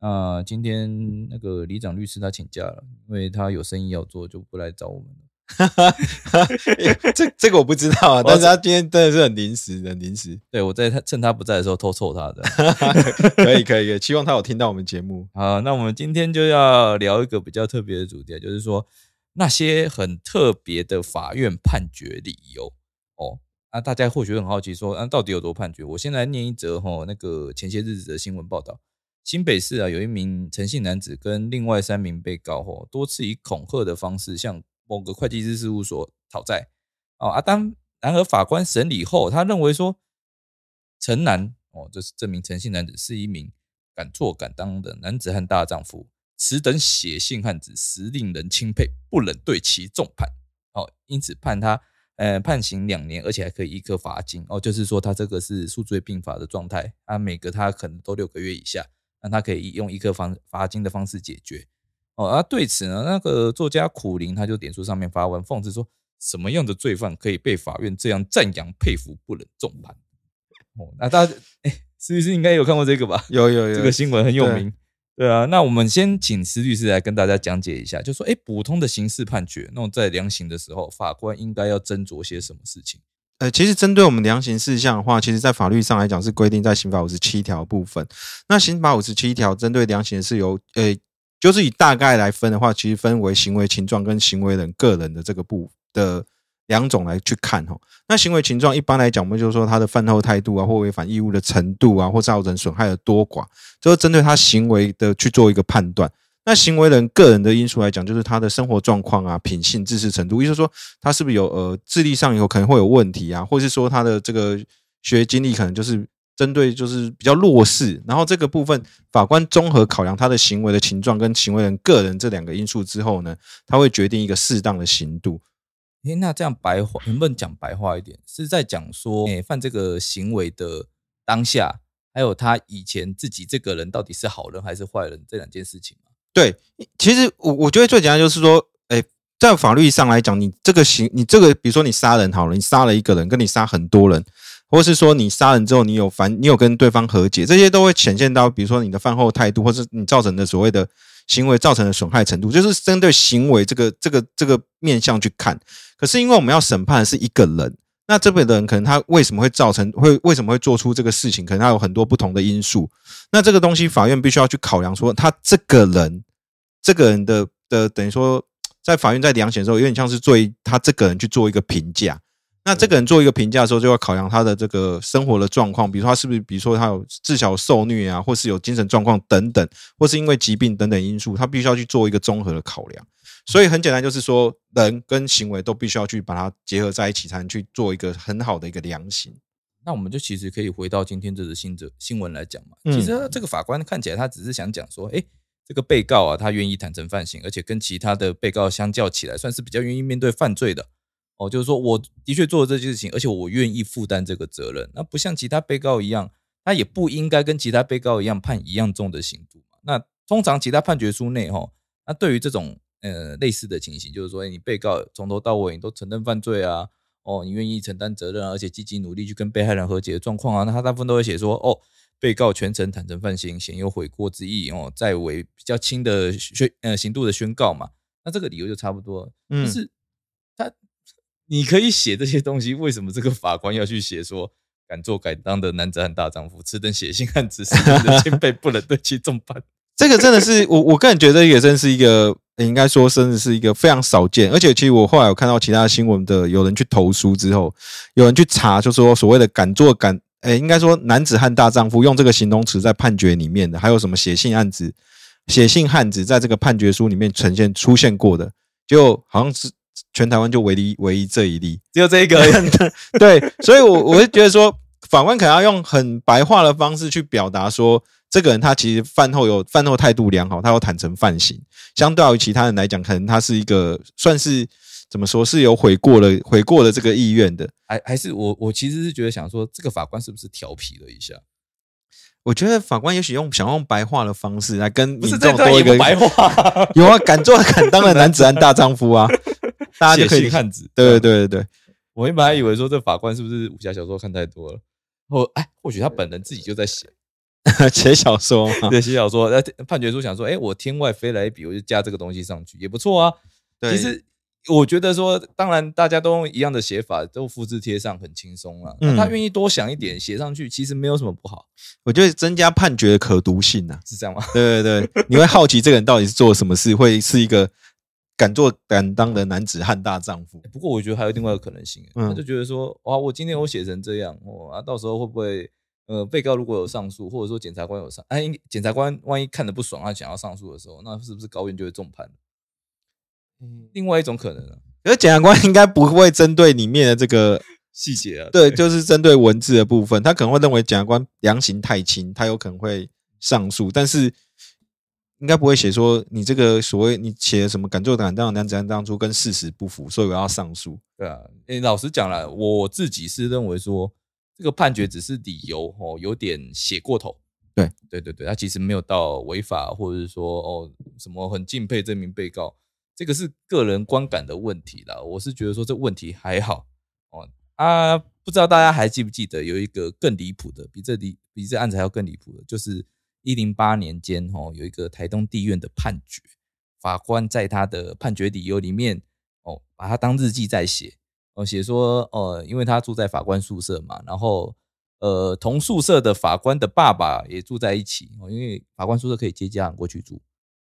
啊，今天那个李长律师他请假了，因为他有生意要做，就不来找我们了。这这个我不知道啊，但是他今天真的是很临时，很临时。对我在他趁他不在的时候偷凑他的，可以可以可以，希望他有听到我们节目。好，那我们今天就要聊一个比较特别的主题，就是说那些很特别的法院判决理由哦。啊，大家或许很好奇说，啊，到底有多判决？我先来念一则哈，那个前些日子的新闻报道。新北市啊，有一名陈姓男子跟另外三名被告哦，多次以恐吓的方式向某个会计师事务所讨债。哦，啊，当然而法官审理后，他认为说，陈男哦，这是证明陈姓男子是一名敢做敢当的男子汉大丈夫，此等血性汉子实令人钦佩，不忍对其重判。哦，因此判他呃判刑两年，而且还可以一颗罚金。哦，就是说他这个是数罪并罚的状态，啊，每个他可能都六个月以下。那他可以用一颗罚罚金的方式解决哦。而对此呢，那个作家苦林他就点出上面发文讽刺说：什么样的罪犯可以被法院这样赞扬佩服，不能重判？哦，那大家哎，施律师应该有看过这个吧？有有有，这个新闻很有名。对啊，那我们先请施律师来跟大家讲解一下，就说哎，普通的刑事判决，那种在量刑的时候，法官应该要斟酌些什么事情？呃，其实针对我们量刑事项的话，其实在法律上来讲是规定在刑法五十七条部分。那刑法五十七条针对量刑是由，呃，就是以大概来分的话，其实分为行为情状跟行为人个人的这个部的两种来去看哈。那行为情状一般来讲，我们就是说他的犯后态度啊，或违反义务的程度啊，或造成损害的多寡，就是针对他行为的去做一个判断。那行为人个人的因素来讲，就是他的生活状况啊、品性、知识程度，也就是说他是不是有呃智力上以后可能会有问题啊，或者是说他的这个学经历可能就是针对就是比较弱势，然后这个部分法官综合考量他的行为的情状跟行为人个人这两个因素之后呢，他会决定一个适当的刑度。诶，那这样白话能不能讲白话一点？是在讲说，诶，犯这个行为的当下，还有他以前自己这个人到底是好人还是坏人这两件事情吗？对，其实我我觉得最简单就是说，哎，在法律上来讲，你这个行，你这个，比如说你杀人好了，你杀了一个人，跟你杀很多人，或是说你杀人之后，你有反，你有跟对方和解，这些都会显现到，比如说你的饭后态度，或是你造成的所谓的行为造成的损害程度，就是针对行为这个这个这个面向去看。可是因为我们要审判的是一个人，那这边的人可能他为什么会造成，会为什么会做出这个事情，可能他有很多不同的因素。那这个东西，法院必须要去考量，说他这个人，这个人的的等于说，在法院在量刑的时候，有点像是做他这个人去做一个评价。那这个人做一个评价的时候，就要考量他的这个生活的状况，比如说他是不是，比如说他有自小受虐啊，或是有精神状况等等，或是因为疾病等等因素，他必须要去做一个综合的考量。所以很简单，就是说人跟行为都必须要去把它结合在一起，才能去做一个很好的一个量刑。那我们就其实可以回到今天这则新则新闻来讲嘛。其实这个法官看起来他只是想讲说，哎，这个被告啊，他愿意坦诚犯行，而且跟其他的被告相较起来，算是比较愿意面对犯罪的。哦，就是说我的确做了这件事情，而且我愿意负担这个责任。那不像其他被告一样，他也不应该跟其他被告一样判一样重的刑度嘛。那通常其他判决书内，哈，那对于这种呃类似的情形，就是说，你被告从头到尾你都承认犯罪啊。哦，你愿意承担责任，而且积极努力去跟被害人和解的状况啊？那他大部分都会写说，哦，被告全程坦诚犯行，鲜有悔过之意哦，在为比较轻的宣呃刑度的宣告嘛。那这个理由就差不多。嗯，是他你可以写这些东西，为什么这个法官要去写说敢做敢当的男子汉大丈夫，此等血性汉子，是的钦佩，不能对其重判？这个真的是我我个人觉得也真是一个。应该说，甚至是一个非常少见，而且其实我后来有看到其他新闻的，有人去投诉之后，有人去查，就说所谓的敢做敢，哎，应该说男子汉大丈夫用这个形容词在判决里面的，还有什么写信案子、写信汉子在这个判决书里面呈现出现过的，就好像是全台湾就唯一唯一这一例，只有这一个。对，所以，我我会觉得说，法官可能要用很白话的方式去表达说。这个人他其实饭后有饭后态度良好，他有坦诚犯行，相对于其他人来讲，可能他是一个算是怎么说是有悔过了悔过了这个意愿的。还还是我我其实是觉得想说，这个法官是不是调皮了一下？我觉得法官也许用想用白话的方式来跟民众多一个白话，有啊，敢做敢当的男子汉大丈夫啊，大家就可以 汉子。对对对对我原本还以为说这法官是不是武侠小说看太多了，或哎，或许他本人自己就在写，对，写小说嘛，对，写小说，那，判决书想说，哎，我天外飞来一笔，我就加这个东西上去，也不错啊。对其实我觉得说，当然大家都用一样的写法，都复制贴上很轻松了。他愿意多想一点写上去，其实没有什么不好，我觉得增加判决的可读性呐、啊。是这样吗？对对对，你会好奇这个人到底是做了什么事，会是一个敢做敢当的男子汉大丈夫。不过我觉得还有另外一个可能性，嗯他就觉得说，哇，我今天我写成这样，哦，啊，到时候会不会，呃，被告如果有上诉，或者说检察官有上，哎，检察官万一看的不爽，他想要上诉的时候，那是不是高院就会重判嗯？另外一种可能啊，可是检察官应该不会针对里面的这个，细节啊，对，就是针对文字的部分，他可能会认为检察官量刑太轻，他有可能会上诉，但是应该不会写说你这个所谓你写的什么敢做敢当的男子汉当初跟事实不符，所以我要上诉。对啊，诶，老实讲了，我自己是认为说，这个判决只是理由哦，有点写过头。对，对对对，他其实没有到违法，或者是说哦什么很敬佩这名被告，这个是个人观感的问题啦。我是觉得说这问题还好哦啊，不知道大家还记不记得有一个更离谱的，比这离比这案子还要更离谱的，就是一零八年间哦有一个台东地院的判决，法官在他的判决理由里面哦把它当日记在写。哦，写说，呃，因为他住在法官宿舍嘛，然后，呃，同宿舍的法官的爸爸也住在一起，哦，因为法官宿舍可以接家长过去住，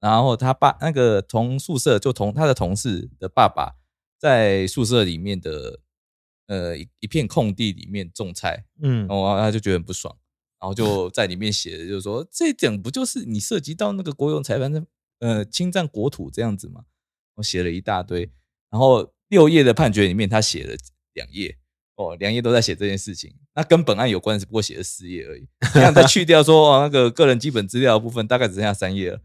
然后他爸那个同宿舍就同他的同事的爸爸在宿舍里面的，呃，一一片空地里面种菜，嗯。然后他就觉得很不爽，然后就在里面写的就是说，这一点不就是你涉及到那个国有财产的呃侵占国土这样子吗？我写了一大堆，然后六页的判决里面他写了两页，哦，两页都在写这件事情，那跟本案有关只不过写了四页而已，这样再去掉说哦那个个人基本资料的部分，大概只剩下三页了。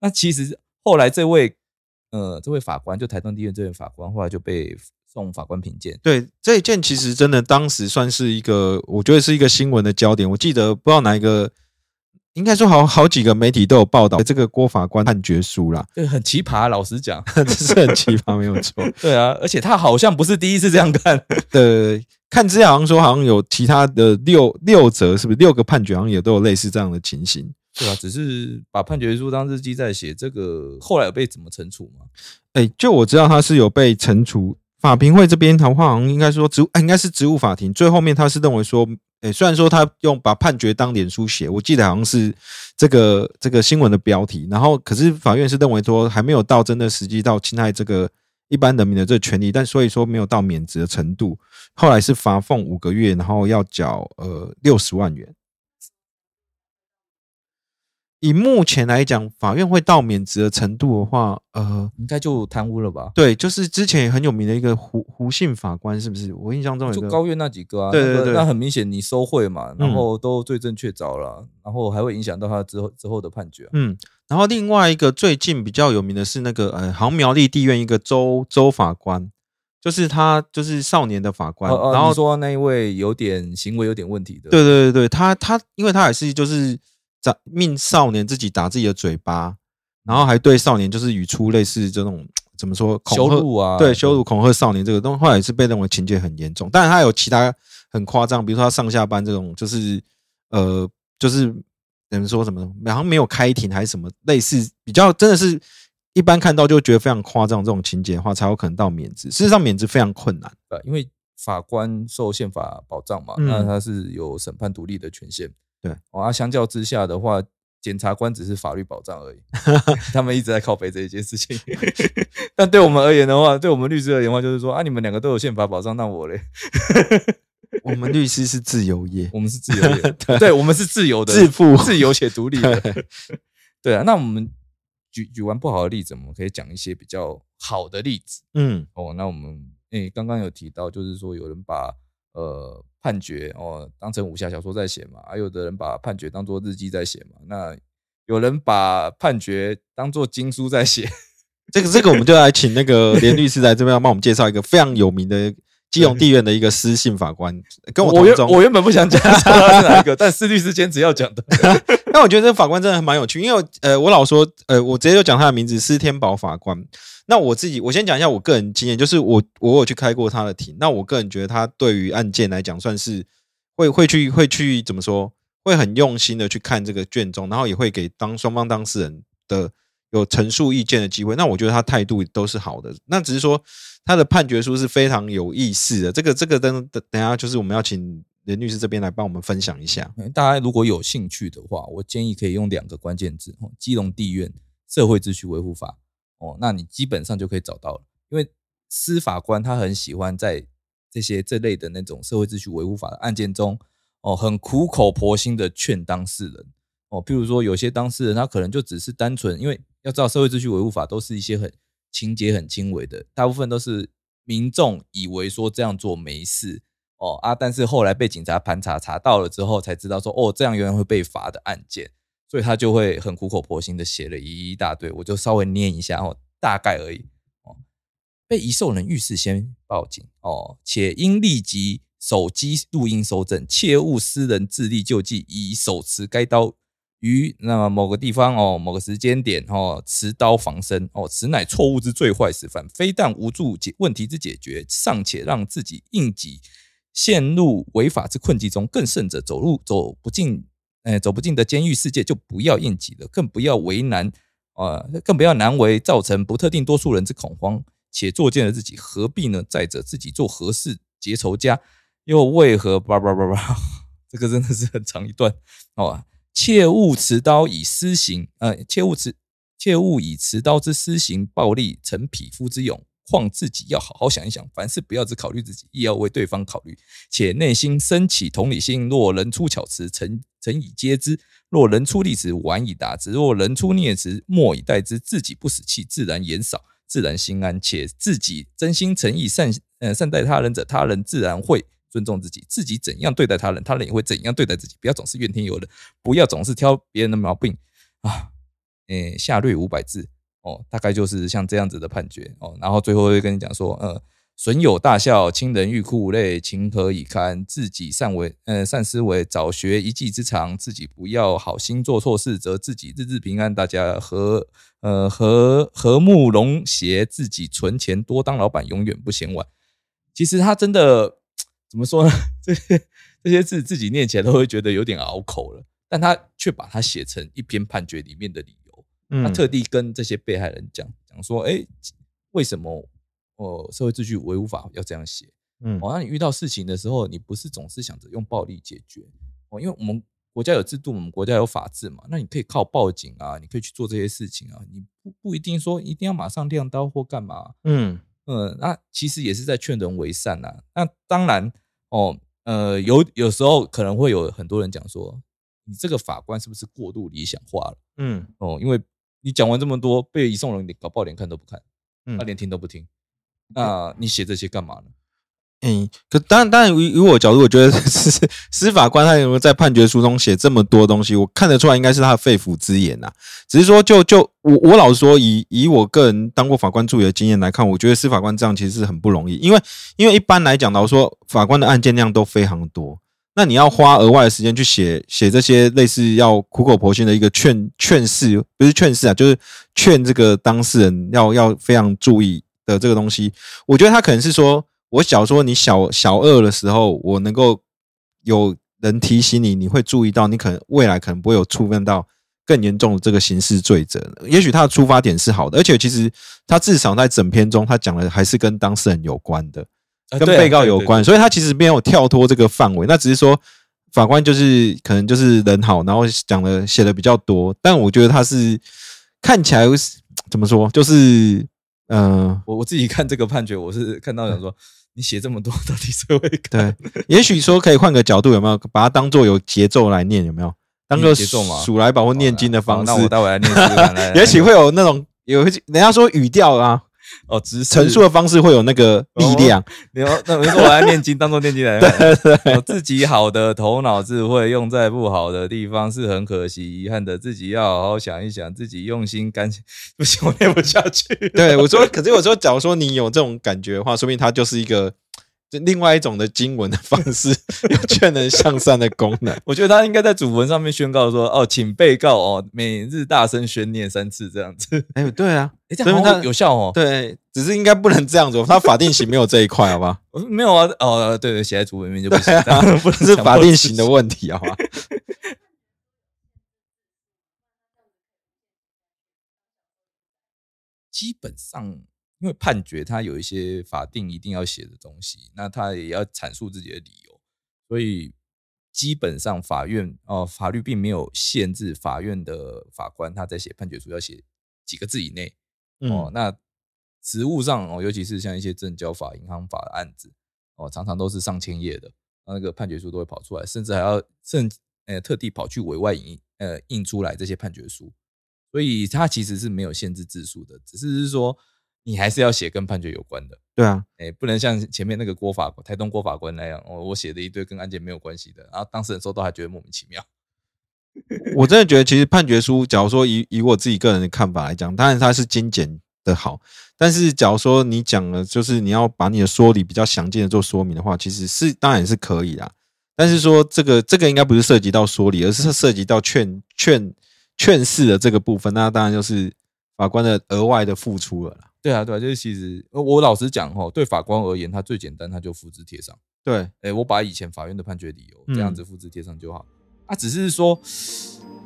那其实后来这位呃这位法官就台东地院这位法官，后来就被送法官评鉴，对这一件，其实真的当时算是一个，我觉得是一个新闻的焦点。我记得不知道哪一个，应该说好好几个媒体都有报道这个郭法官判决书啦，对，很奇葩，老实讲。这是很奇葩，没有错。对啊，而且他好像不是第一次这样干。对，看资料好像说，好像有其他的六六则，是不是六个判决，好像也都有类似这样的情形。对啊，只是把判决书当日记在写，这个后来有被怎么惩处吗？哎，就我知道他是有被惩处，法评会这边的话，好像应该说职务，哎应该是职务法庭。最后面他是认为说，哎，虽然说他用把判决当脸书写，我记得好像是这个这个新闻的标题，然后可是法院是认为说还没有到真的实际到侵害这个一般人民的这个权利，但所以说没有到免职的程度。后来是罚俸五个月，然后要缴呃六十万元。以目前来讲，法院会到免职的程度的话，呃，应该就贪污了吧？对，就是之前也很有名的一个胡胡姓法官，是不是？我印象中有就高院那几个啊，对对那个对那很明显你收贿嘛，然嗯后都罪证确凿了，然后还会影响到他之后之后的判决啊、嗯，然后另外一个最近比较有名的是那个呃，好像苗栗地院一个周周法官，就是他就是少年的法官，哦哦，然后你说那一位有点行为有点问题的，对对对对，他他因为他也是就是打命少年自己打自己的嘴巴，然后还对少年就是语出类似这种 怎么说恐羞吓辱啊，对羞辱恐吓少年这个东西，后来也是被认为情节很严重。当然，他有其他很夸张，比如说他上下班这种，就是呃，就是等于说什么，好像没有开庭还是什么类似，比较真的是一般看到就觉得非常夸张这种情节的话，才有可能到免职。事实上，免职非常困难。对，因为法官受宪法保障嘛，嗯那他是有审判独立的权限。对，哦，啊，相较之下的话，检察官只是法律保障而已，他们一直在靠背这一件事情。但对我们而言的话，对我们律师而言的话，就是说啊，你们两个都有宪法保障，那我嘞，我们律师是自由业，我们是自由的，对，我们是自由的，自负自由且独立的。对对啊，那我们举举完不好的例子，我们可以讲一些比较好的例子。嗯哦，那我们诶刚刚有提到，就是说有人把呃判决哦当成武侠小说在写嘛，还有的人把判决当做日记在写嘛，那有人把判决当做经书在写，这个这个我们就来请那个连律师来这边帮我们介绍一个非常有名的基隆地院的一个私信法官，跟我我原同宗。我原本不想讲他是哪一个，但司律师坚持要讲的。那我觉得这个法官真的蛮有趣，因为呃，我老说呃，我直接就讲他的名字施天宝法官。那我自己，我先讲一下我个人经验，就是我我有去开过他的庭，那我个人觉得他对于案件来讲，算是会会去会去怎么说，会很用心的去看这个卷宗，然后也会给当双方当事人的有陈述意见的机会。那我觉得他态度都是好的，那只是说他的判决书是非常有意思的。这个这个等等等下就是我们要请林律师这边来帮我们分享一下。大家如果有兴趣的话，我建议可以用两个关键字：基隆地院社会秩序维护法。哦，那你基本上就可以找到了，因为司法官他很喜欢在这些这类的那种社会秩序维护法的案件中，哦，很苦口婆心的劝当事人。哦，譬如说有些当事人他可能就只是单纯，因为要知道社会秩序维护法都是一些很情节很轻微的，大部分都是民众以为说这样做没事哦啊，但是后来被警察盘查查到了之后，才知道说哦这样原来会被罚的案件。所以他就会很苦口婆心的写了一一大堆，我就稍微念一下哦，大概而已哦。被遗受人遇事先报警哦，且应立即手机录音收证，切勿私人自立救济，以手持该刀于那某个地方哦，某个时间点哦，持刀防身。哦，此乃错误之最坏示范。非但无助解问题之解决，尚且让自己应急陷入违法之困境中，更甚者走入走不进。哎，走不进的监狱世界就不要应急了，更不要为难啊，更不要难为，造成不特定多数人之恐慌，且作践了自己，何必呢？再者，自己做何事结仇家，又为何？叭叭叭叭，这个真的是很长一段哦。切勿持刀以私刑，呃，切勿持，切勿以持刀之私刑暴力成匹夫之勇。况自己要好好想一想，凡事不要只考虑自己，亦要为对方考虑，且内心升起同理心。若人出巧词，诚诚以接之；若人出利词，晚以达之；若人出孽词，莫以待之。自己不死气，自然言少，自然心安。且自己真心诚意善呃善待他人者，他人自然会尊重自己。自己怎样对待他人，他人也会怎样对待自己。不要总是怨天尤人，不要总是挑别人的毛病啊！诶，下略五百字。哦，大概就是像这样子的判决哦，然后最后会跟你讲说，呃，损友大笑，亲人欲哭无泪，情何以堪？自己善为，呃，善思维，早学一技之长，自己不要好心做错事，则自己日日平安，大家和呃和和睦融协，自己存钱多当老板，永远不嫌晚。其实他真的怎么说呢？这些这些字自己念起来都会觉得有点拗口了，但他却把它写成一篇判决里面的理由。他特地跟这些被害人讲讲说，哎，为什么哦社会秩序维护法要这样写？嗯，哦，那你遇到事情的时候，你不是总是想着用暴力解决哦，因为我们国家有制度，我们国家有法治嘛，那你可以靠报警啊，你可以去做这些事情啊，你不不一定说一定要马上亮刀或干嘛？嗯嗯，那其实也是在劝人为善呐。那当然哦，呃，有有时候可能会有很多人讲说，你这个法官是不是过度理想化了？嗯哦，因为。你讲完这么多，被移送人你搞不好连看都不看，他连听都不听，那你写这些干嘛呢？嗯，可当然，当然，以以我角度，我觉得 是司法官他有没有在判决书中写这么多东西，我看得出来，应该是他的肺腑之言呐。只是说，就就我我老实说，以以我个人当过法官助理的经验来看，我觉得司法官这样其实是很不容易，因为因为一般来讲，老实说，法官的案件量都非常多。那你要花额外的时间去写写这些类似要苦口婆心的一个劝劝示，不是劝示啊，就是劝这个当事人要要非常注意的这个东西。我觉得他可能是说，我小说你小小二的时候，我能够有人提醒你，你会注意到，你可能未来可能不会有触犯到更严重的这个刑事罪责。也许他的出发点是好的，而且其实他至少在整篇中，他讲的还是跟当事人有关的。跟被告有关，所以他其实没有跳脱这个范围。那只是说法官就是可能就是人好，然后讲的写的比较多。但我觉得他是看起来怎么说，就是嗯，我我自己看这个判决，我是看到想说，你写这么多，到底谁会对？也许说可以换个角度，有没有把它当做有节奏来念？有没有当个节奏嘛？数来宝或念经的方式？那我待会来念。也许会有那种有人家说语调啊。哦，直陈述的方式会有那个力量。你要那我说我来念经，当做念经来看。对对，哦自己好的头脑智慧用在不好的地方是很可惜、遗憾的。自己要好好想一想，自己用心干。不行，我念不下去。对我说，可是我说，假如说你有这种感觉的话，说明它就是一个就另外一种的经文的方式，有劝人向善的功能。我觉得他应该在主文上面宣告说：“哦，请被告哦，每日大声宣念三次，这样子。哎，对啊，哎，这样好所以他有效哦。对，只是应该不能这样子，他法定刑没有这一块，好吧？我 说没有啊，哦，对对，写在主文里面就不行，不是 法定刑的问题，好吧？基本上，因为判决它有一些法定一定要写的东西，那他也要阐述自己的理由，所以基本上法院哦、法律并没有限制法院的法官他在写判决书要写几个字以内哦。嗯，那实务上哦，尤其是像一些证交法、银行法的案子哦，常常都是上千页的，那那个判决书都会跑出来，甚至还要甚呃特地跑去委外印呃印出来这些判决书。所以它其实是没有限制字数的，只是是说你还是要写跟判决有关的，对啊，哎、不能像前面那个郭法台东郭法官那样，我，我写的一堆跟案件没有关系的，然后当事人收到还觉得莫名其妙。我真的觉得，其实判决书，假如说以以我自己个人的看法来讲，当然它是精简的好，但是假如说你讲了，就是你要把你的说理比较详尽的做说明的话，其实是当然也是可以啦。但是说这个这个应该不是涉及到说理，而是涉及到劝劝劝示的这个部分，那当然就是法官的额外的付出了啦。对啊，对啊，就是其实呃我老实讲哈，对法官而言，他最简单，他就复制贴上。对，哎、我把以前法院的判决理由这样嗯子复制贴上就好。啊，只是说，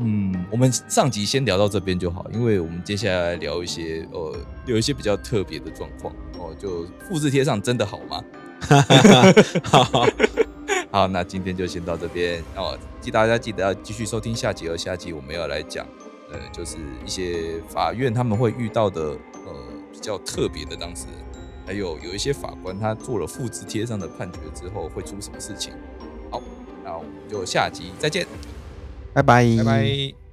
嗯，我们上集先聊到这边就好，因为我们接下来聊一些呃，有一些比较特别的状况哦，就复制贴上真的好吗？好，好，那今天就先到这边哦，记大家记得要继续收听下集，而下集我们要来讲，呃，就是一些法院他们会遇到的呃比较特别的当事人，还有有一些法官他做了复制贴上的判决之后会出什么事情。好，那我们就下集再见，拜拜，拜拜。